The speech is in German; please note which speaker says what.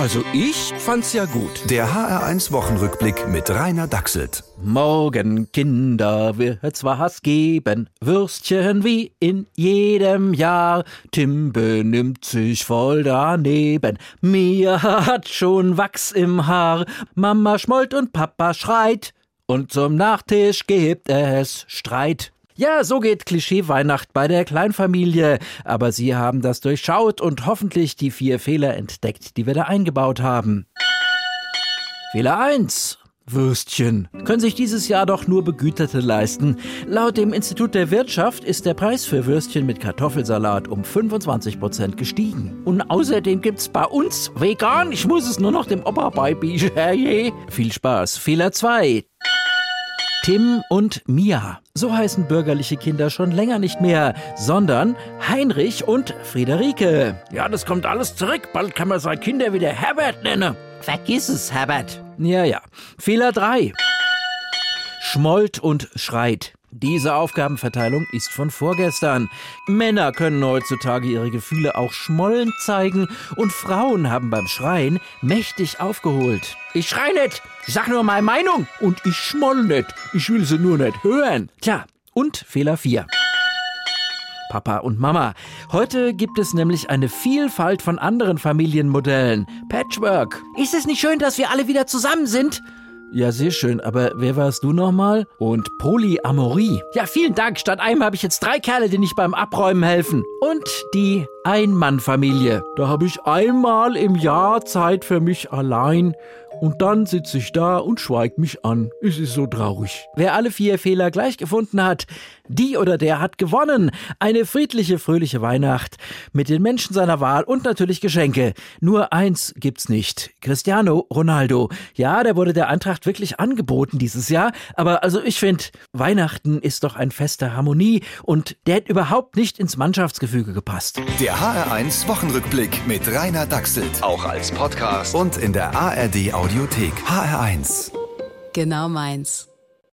Speaker 1: Also ich fand's ja gut.
Speaker 2: Der HR1 Wochenrückblick mit Rainer Dachselt.
Speaker 3: Morgen, Kinder, wird's was geben. Würstchen wie in jedem Jahr. Tim benimmt sich voll daneben. Mir hat schon Wachs im Haar. Mama schmollt und Papa schreit. Und zum Nachtisch gibt es Streit. Ja, so geht Klischee-Weihnacht bei der Kleinfamilie. Aber Sie haben das durchschaut und hoffentlich die vier Fehler entdeckt, die wir da eingebaut haben. Fehler 1. Würstchen. Können sich dieses Jahr doch nur Begüterte leisten. Laut dem Institut der Wirtschaft ist der Preis für Würstchen mit Kartoffelsalat um 25% gestiegen. Und außerdem gibt's bei uns vegan. Ich muss es nur noch dem Opa beibiegen. Viel Spaß. Fehler 2. Tim und Mia. So heißen bürgerliche Kinder schon länger nicht mehr, sondern Heinrich und Friederike. Ja, das kommt alles zurück. Bald kann man seine Kinder wieder Herbert nennen. Vergiss es, Herbert. Ja, ja. Fehler 3. Schmollt und schreit. Diese Aufgabenverteilung ist von vorgestern. Männer können heutzutage ihre Gefühle auch schmollend zeigen und Frauen haben beim Schreien mächtig aufgeholt. Ich schrei nicht, ich sag nur meine Meinung und ich schmoll nicht, ich will sie nur nicht hören. Tja, und Fehler 4. Papa und Mama. Heute gibt es nämlich eine Vielfalt von anderen Familienmodellen. Patchwork. Ist es nicht schön, dass wir alle wieder zusammen sind? Ja, sehr schön. Aber wer warst du nochmal? Und Polyamorie. Ja, vielen Dank. Statt einem habe ich jetzt drei Kerle, die nicht beim Abräumen helfen. Und die Ein-Mann-Familie. Da habe ich einmal im Jahr Zeit für mich allein. Und dann sitze ich da und schweig mich an. Es ist so traurig. Wer alle vier Fehler gleich gefunden hat, die oder der hat gewonnen. Eine friedliche, fröhliche Weihnacht mit den Menschen seiner Wahl und natürlich Geschenke. Nur eins gibt's nicht. Cristiano Ronaldo. Ja, der wurde der Eintracht wirklich angeboten dieses Jahr. Aber also ich finde, Weihnachten ist doch ein Fest der Harmonie und der hat überhaupt nicht ins Mannschaftsgefüge gepasst.
Speaker 2: Der HR1 Wochenrückblick mit Rainer Dachselt.
Speaker 4: Auch als Podcast.
Speaker 2: Und in der ARD Audiothek. HR1.
Speaker 5: Genau meins.